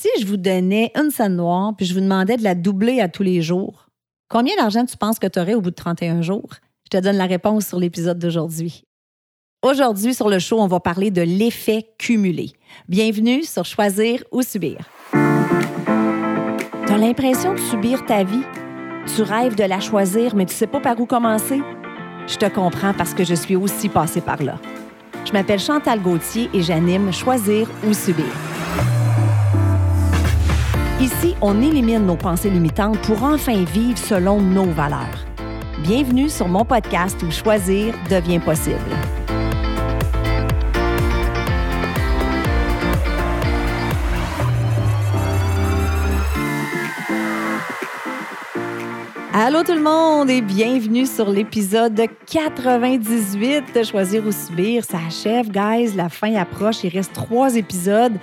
Si je vous donnais une scène noire puis je vous demandais de la doubler à tous les jours, combien d'argent tu penses que tu aurais au bout de 31 jours? Je te donne la réponse sur l'épisode d'aujourd'hui. Aujourd'hui, sur le show, on va parler de l'effet cumulé. Bienvenue sur Choisir ou Subir. Tu l'impression de subir ta vie? Tu rêves de la choisir, mais tu sais pas par où commencer? Je te comprends parce que je suis aussi passée par là. Je m'appelle Chantal Gauthier et j'anime Choisir ou Subir. Ici, on élimine nos pensées limitantes pour enfin vivre selon nos valeurs. Bienvenue sur mon podcast où choisir devient possible. Allô tout le monde et bienvenue sur l'épisode 98 de Choisir ou Subir. Ça achève, guys. La fin approche. Il reste trois épisodes.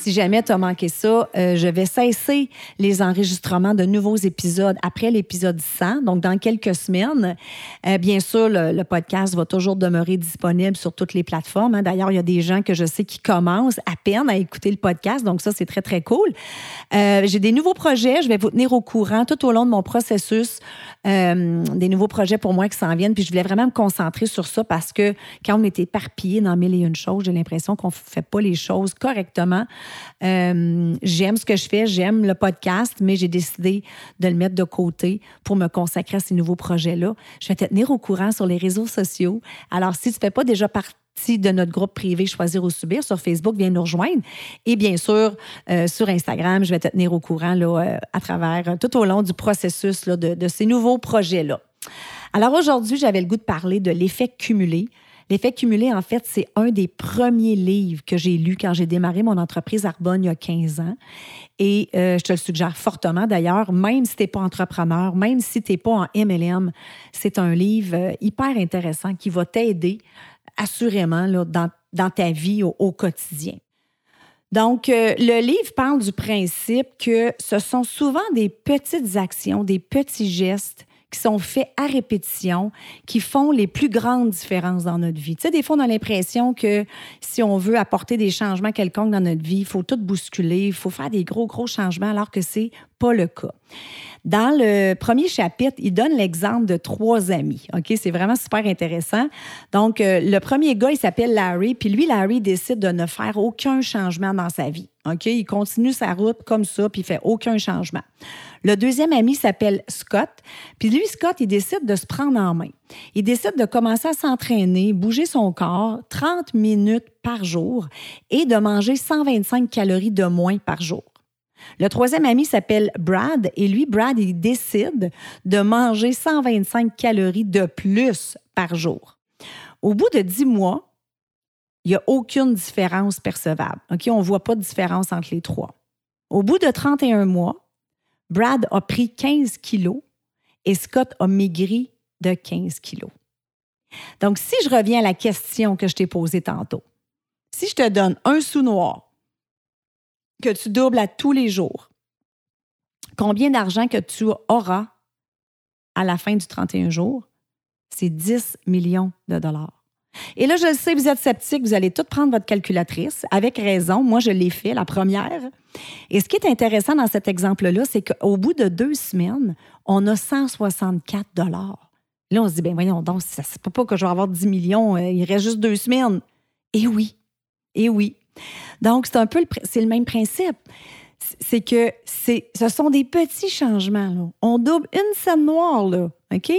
Si jamais tu as manqué ça, euh, je vais cesser les enregistrements de nouveaux épisodes après l'épisode 100, donc dans quelques semaines. Euh, bien sûr, le, podcast va toujours demeurer disponible sur toutes les plateformes. Hein. D'ailleurs, il y a des gens que je sais qui commencent à peine à écouter le podcast, donc ça, c'est très, très cool. Euh, j'ai des nouveaux projets, je vais vous tenir au courant tout au long de mon processus, des nouveaux projets pour moi qui s'en viennent, puis je voulais vraiment me concentrer sur ça parce que quand on est éparpillé dans mille et une choses, j'ai l'impression qu'on ne fait pas les choses correctement. Euh, j'aime ce que je fais, j'aime le podcast, mais j'ai décidé de le mettre de côté pour me consacrer à ces nouveaux projets-là. Je vais te tenir au courant sur les réseaux sociaux. Alors, si tu ne fais pas déjà partie de notre groupe privé Choisir ou Subir sur Facebook, viens nous rejoindre. Et bien sûr, euh, sur Instagram, je vais te tenir au courant là, euh, à travers tout au long du processus de ces nouveaux projets-là. Alors aujourd'hui, j'avais le goût de parler de l'effet cumulé. L'effet cumulé, en fait, c'est un des premiers livres que j'ai lu quand j'ai démarré mon entreprise Arbonne il y a 15 ans. Et euh, je te le suggère fortement d'ailleurs, même si tu n'es pas entrepreneur, même si tu n'es pas en MLM, c'est un livre euh, hyper intéressant qui va t'aider assurément dans, dans, ta vie au, quotidien. Donc, euh, le livre parle du principe que ce sont souvent des petites actions, des petits gestes qui sont faits à répétition, qui font les plus grandes différences dans notre vie. Tu sais, des fois, on a l'impression que si on veut apporter des changements quelconques dans notre vie, il faut tout bousculer, il faut faire des gros, gros changements, alors que c'est pas le cas. Dans le premier chapitre, il donne l'exemple de trois amis. OK? C'est vraiment super intéressant. Donc, euh, le premier gars, il s'appelle Larry, puis lui, Larry décide de ne faire aucun changement dans sa vie. OK? Il continue sa route comme ça, puis il fait aucun changement. Le deuxième ami s'appelle Scott. Puis lui, Scott, il décide de se prendre en main. Il décide de commencer à s'entraîner, bouger son corps 30 minutes par jour et de manger 125 calories de moins par jour. Le troisième ami s'appelle Brad et lui, Brad, il décide de manger 125 calories de plus par jour. Au bout de 10 mois, il n'y a aucune différence percevable. On ne voit pas de différence entre les trois. Au bout de 31 mois, Brad a pris 15 kilos et Scott a maigri de 15 kilos. Donc, si je reviens à la question que je t'ai posée tantôt, si je te donne un sou noir que tu doubles à tous les jours, combien d'argent que tu auras à la fin du 31 jours? C'est 10 millions de dollars. Et là, je le sais, vous êtes sceptique, vous allez tout prendre votre calculatrice. Avec raison, moi, je l'ai fait, la première. Et ce qui est intéressant dans cet exemple-là, c'est qu'au bout de deux semaines, on a 164 dollars. Là, on se dit, ben voyons donc, ça ne peut pas que je vais avoir 10 millions, euh, il reste juste deux semaines. Et oui, et oui. Donc, c'est un peu le, c'est le même principe. C'est que c'est, ce sont des petits changements. On double une scène noire, là, OK?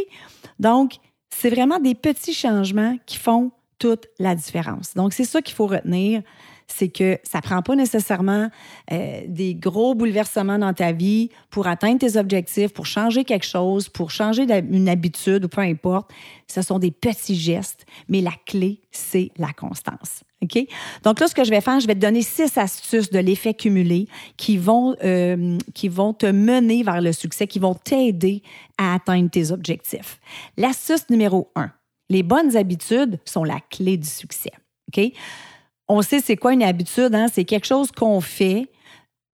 Donc, c'est vraiment des petits changements qui font toute la différence. Donc, c'est ça qu'il faut retenir, c'est que ça prend pas nécessairement euh, des gros bouleversements dans ta vie pour atteindre tes objectifs, pour changer quelque chose, pour changer une habitude ou peu importe. Ce sont des petits gestes, mais la clé, c'est la constance. OK? Donc là, ce que je vais faire, je vais te donner six astuces de l'effet cumulé qui vont, euh, qui vont te mener vers le succès, qui vont t'aider à atteindre tes objectifs. L'astuce numéro un, les bonnes habitudes sont la clé du succès. OK? On sait c'est quoi une habitude, hein? c'est quelque chose qu'on fait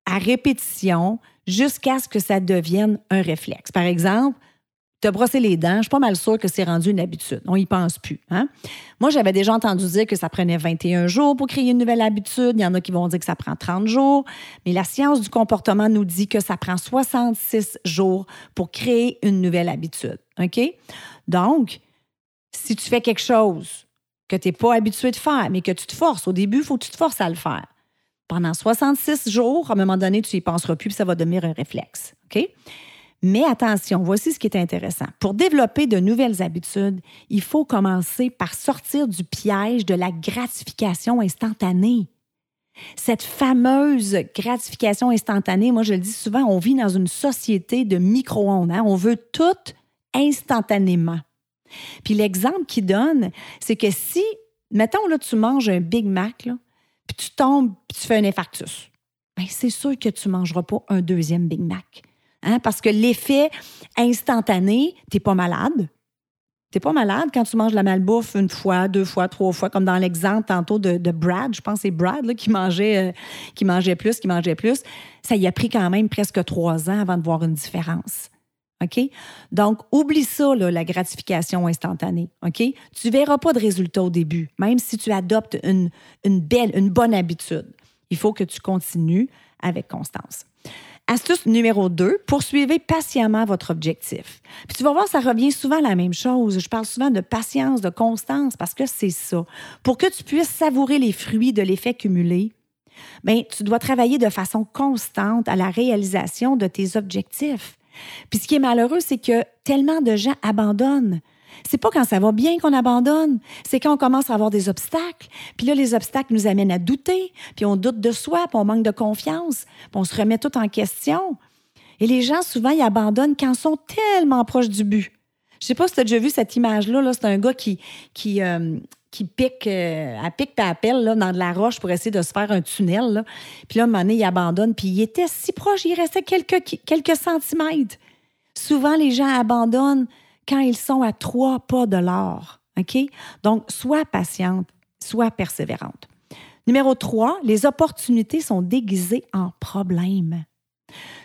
à répétition jusqu'à ce que ça devienne un réflexe. Par exemple, te brosser les dents, je suis pas mal sûre que c'est rendu une habitude. On y pense plus. Hein? Moi, j'avais déjà entendu dire que ça prenait 21 jours pour créer une nouvelle habitude. Il y en a qui vont dire que ça prend 30 jours. Mais la science du comportement nous dit que ça prend 66 jours pour créer une nouvelle habitude. OK? Donc, si tu fais quelque chose que tu n'es pas habitué de faire, mais que tu te forces, au début, il faut que tu te forces à le faire. Pendant 66 jours, à un moment donné, tu y penseras plus, puis ça va devenir un réflexe. OK? Mais attention, voici ce qui est intéressant. Pour développer de nouvelles habitudes, il faut commencer par sortir du piège de la gratification instantanée. Cette fameuse gratification instantanée, moi je le dis souvent, on vit dans une société de micro-ondes. Hein? On veut tout instantanément. Puis l'exemple qu'il donne, c'est que si, mettons, là, tu manges un Big Mac, puis tu tombes, puis tu fais un infarctus, bien, c'est sûr que tu ne mangeras pas un deuxième Big Mac. Hein, parce que l'effet instantané, tu n'es pas malade. Tu n'es pas malade quand tu manges la malbouffe une fois, deux fois, trois fois, comme dans l'exemple tantôt de, Brad. Je pense que c'est Brad qui, mangeait, euh, qui mangeait plus, qui mangeait plus. Ça y a pris quand même presque trois ans avant de voir une différence. OK? Donc, oublie ça, la gratification instantanée. OK? Tu ne verras pas de résultat au début, même si tu adoptes une, une belle, une bonne habitude. Il faut que tu continues avec constance. Astuce numéro 2, poursuivez patiemment votre objectif. Puis tu vas voir, ça revient souvent à la même chose. Je parle souvent de patience, de constance, parce que c'est ça. Pour que tu puisses savourer les fruits de l'effet cumulé, bien, tu dois travailler de façon constante à la réalisation de tes objectifs. Puis ce qui est malheureux, c'est que tellement de gens abandonnent. C'est pas quand ça va bien qu'on abandonne, c'est quand on commence à avoir des obstacles. Puis là, les obstacles nous amènent à douter, puis on doute de soi, puis on manque de confiance, puis on se remet tout en question. Et les gens, souvent, ils abandonnent quand ils sont tellement proches du but. Je sais pas si tu as déjà vu cette image-là. -là, c'est un gars qui, qui, euh, qui pique, euh, à pique à dans de la roche pour essayer de se faire un tunnel. Puis là, un moment il abandonne. Puis il était si proche, il restait quelques, quelques centimètres. Souvent, les gens abandonnent quand ils sont à trois pas de l'or. OK? Donc, sois patiente, sois persévérante. Numéro trois, les opportunités sont déguisées en problèmes.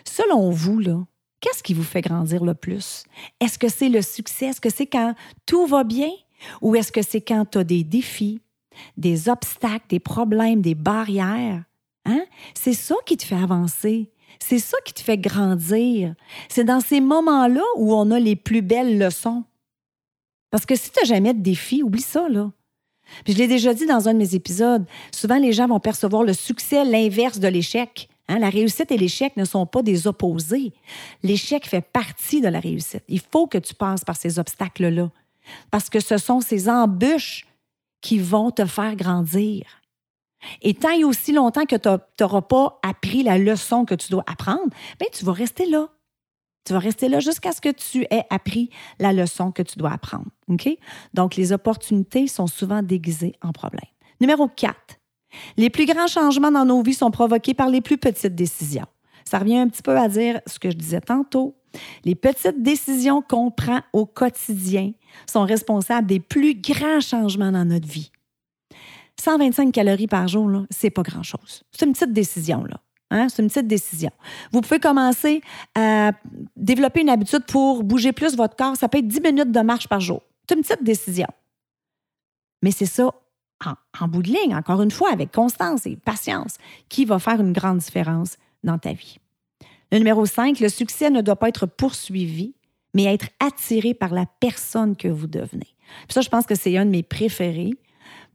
Selon vous, là, qu'est-ce qui vous fait grandir le plus? Est-ce que c'est le succès? Est-ce que c'est quand tout va bien? Ou est-ce que c'est quand tu as des défis, des obstacles, des problèmes, des barrières? Hein? C'est ça qui te fait avancer. C'est ça qui te fait grandir. C'est dans ces moments-là où on a les plus belles leçons. Parce que si tu n'as jamais de défi, oublie ça, là. Puis je l'ai déjà dit dans un de mes épisodes, souvent les gens vont percevoir le succès l'inverse de l'échec. Hein. La réussite et l'échec ne sont pas des opposés. L'échec fait partie de la réussite. Il faut que tu passes par ces obstacles-là. Parce que ce sont ces embûches qui vont te faire grandir. Et tant et aussi longtemps que tu n'auras pas appris la leçon que tu dois apprendre, bien, tu vas rester là. Tu vas rester là jusqu'à ce que tu aies appris la leçon que tu dois apprendre. OK? Donc, les opportunités sont souvent déguisées en problèmes. Numéro 4. Les plus grands changements dans nos vies sont provoqués par les plus petites décisions. Ça revient un petit peu à dire ce que je disais tantôt. Les petites décisions qu'on prend au quotidien sont responsables des plus grands changements dans notre vie. 125 calories par jour, c'est pas grand-chose. C'est une petite décision, là. Hein? C'est une petite décision. Vous pouvez commencer à développer une habitude pour bouger plus votre corps. Ça peut être 10 minutes de marche par jour. C'est une petite décision. Mais c'est ça, en, en, bout de ligne, encore une fois, avec constance et patience, qui va faire une grande différence dans ta vie. Le numéro 5, le succès ne doit pas être poursuivi, mais être attiré par la personne que vous devenez. Ça, je pense que c'est un de mes préférés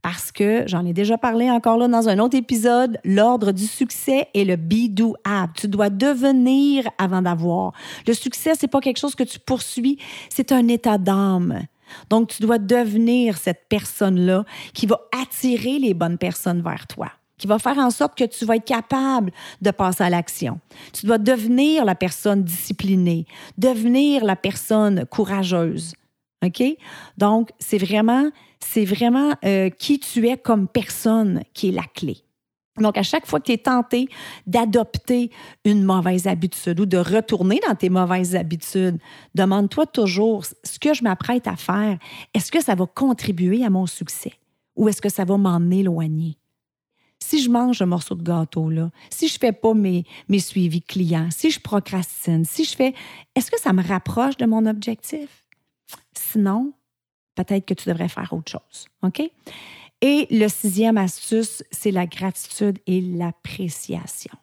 parce que j'en ai déjà parlé encore là dans un autre épisode, l'ordre du succès est le be do have. Tu dois devenir avant d'avoir. Le succès, c'est pas quelque chose que tu poursuis, c'est un état d'âme. Donc tu dois devenir cette personne-là qui va attirer les bonnes personnes vers toi qui va faire en sorte que tu vas être capable de passer à l'action. Tu dois devenir la personne disciplinée, devenir la personne courageuse. OK? Donc, c'est vraiment c'est vraiment euh, qui tu es comme personne qui est la clé. Donc, à chaque fois que tu es tenté d'adopter une mauvaise habitude ou de retourner dans tes mauvaises habitudes, demande-toi toujours ce que je m'apprête à faire, est-ce que ça va contribuer à mon succès ou est-ce que ça va m'en éloigner? Si je mange un morceau de gâteau, là, si je fais pas mes, mes suivis clients, si je procrastine, si je fais, est-ce que ça me rapproche de mon objectif? Sinon, peut-être que tu devrais faire autre chose. OK? Et le sixième astuce, c'est la gratitude et l'appréciation.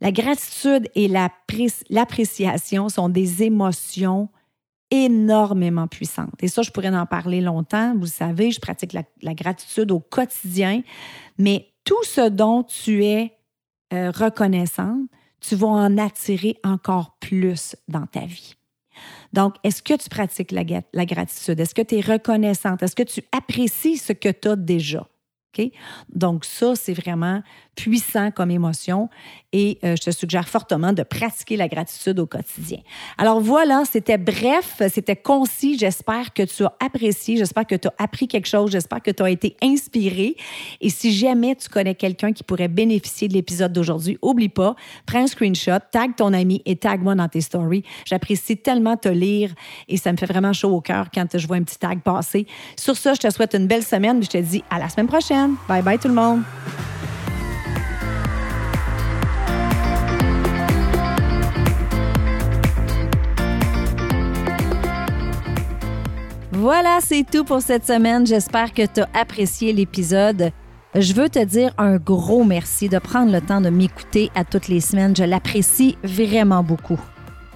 La gratitude et l'appréciation sont des émotions énormément puissantes. Et ça, je pourrais en parler longtemps. Vous savez, je pratique la, gratitude au quotidien, mais tout ce dont tu es euh, reconnaissant, tu vas en attirer encore plus dans ta vie. Donc, est-ce que tu pratiques la, la gratitude? Est-ce que tu es reconnaissante? Est-ce que tu apprécies ce que tu as déjà? Donc, ça, c'est vraiment puissant comme émotion et euh, je te suggère fortement de pratiquer la gratitude au quotidien. Alors voilà, c'était bref, c'était concis. J'espère que tu as apprécié, j'espère que tu as appris quelque chose, j'espère que tu as été inspiré. Et si jamais tu connais quelqu'un qui pourrait bénéficier de l'épisode d'aujourd'hui, oublie pas, prends un screenshot, tag ton ami et tag moi dans tes stories. J'apprécie tellement te lire et ça me fait vraiment chaud au cœur quand je vois un petit tag passer. Sur ça, je te souhaite une belle semaine. Je te dis à la semaine prochaine. Bye bye tout le monde. Voilà, c'est tout pour cette semaine. J'espère que tu as apprécié l'épisode. Je veux te dire un gros merci de prendre le temps de m'écouter à toutes les semaines. Je l'apprécie vraiment beaucoup.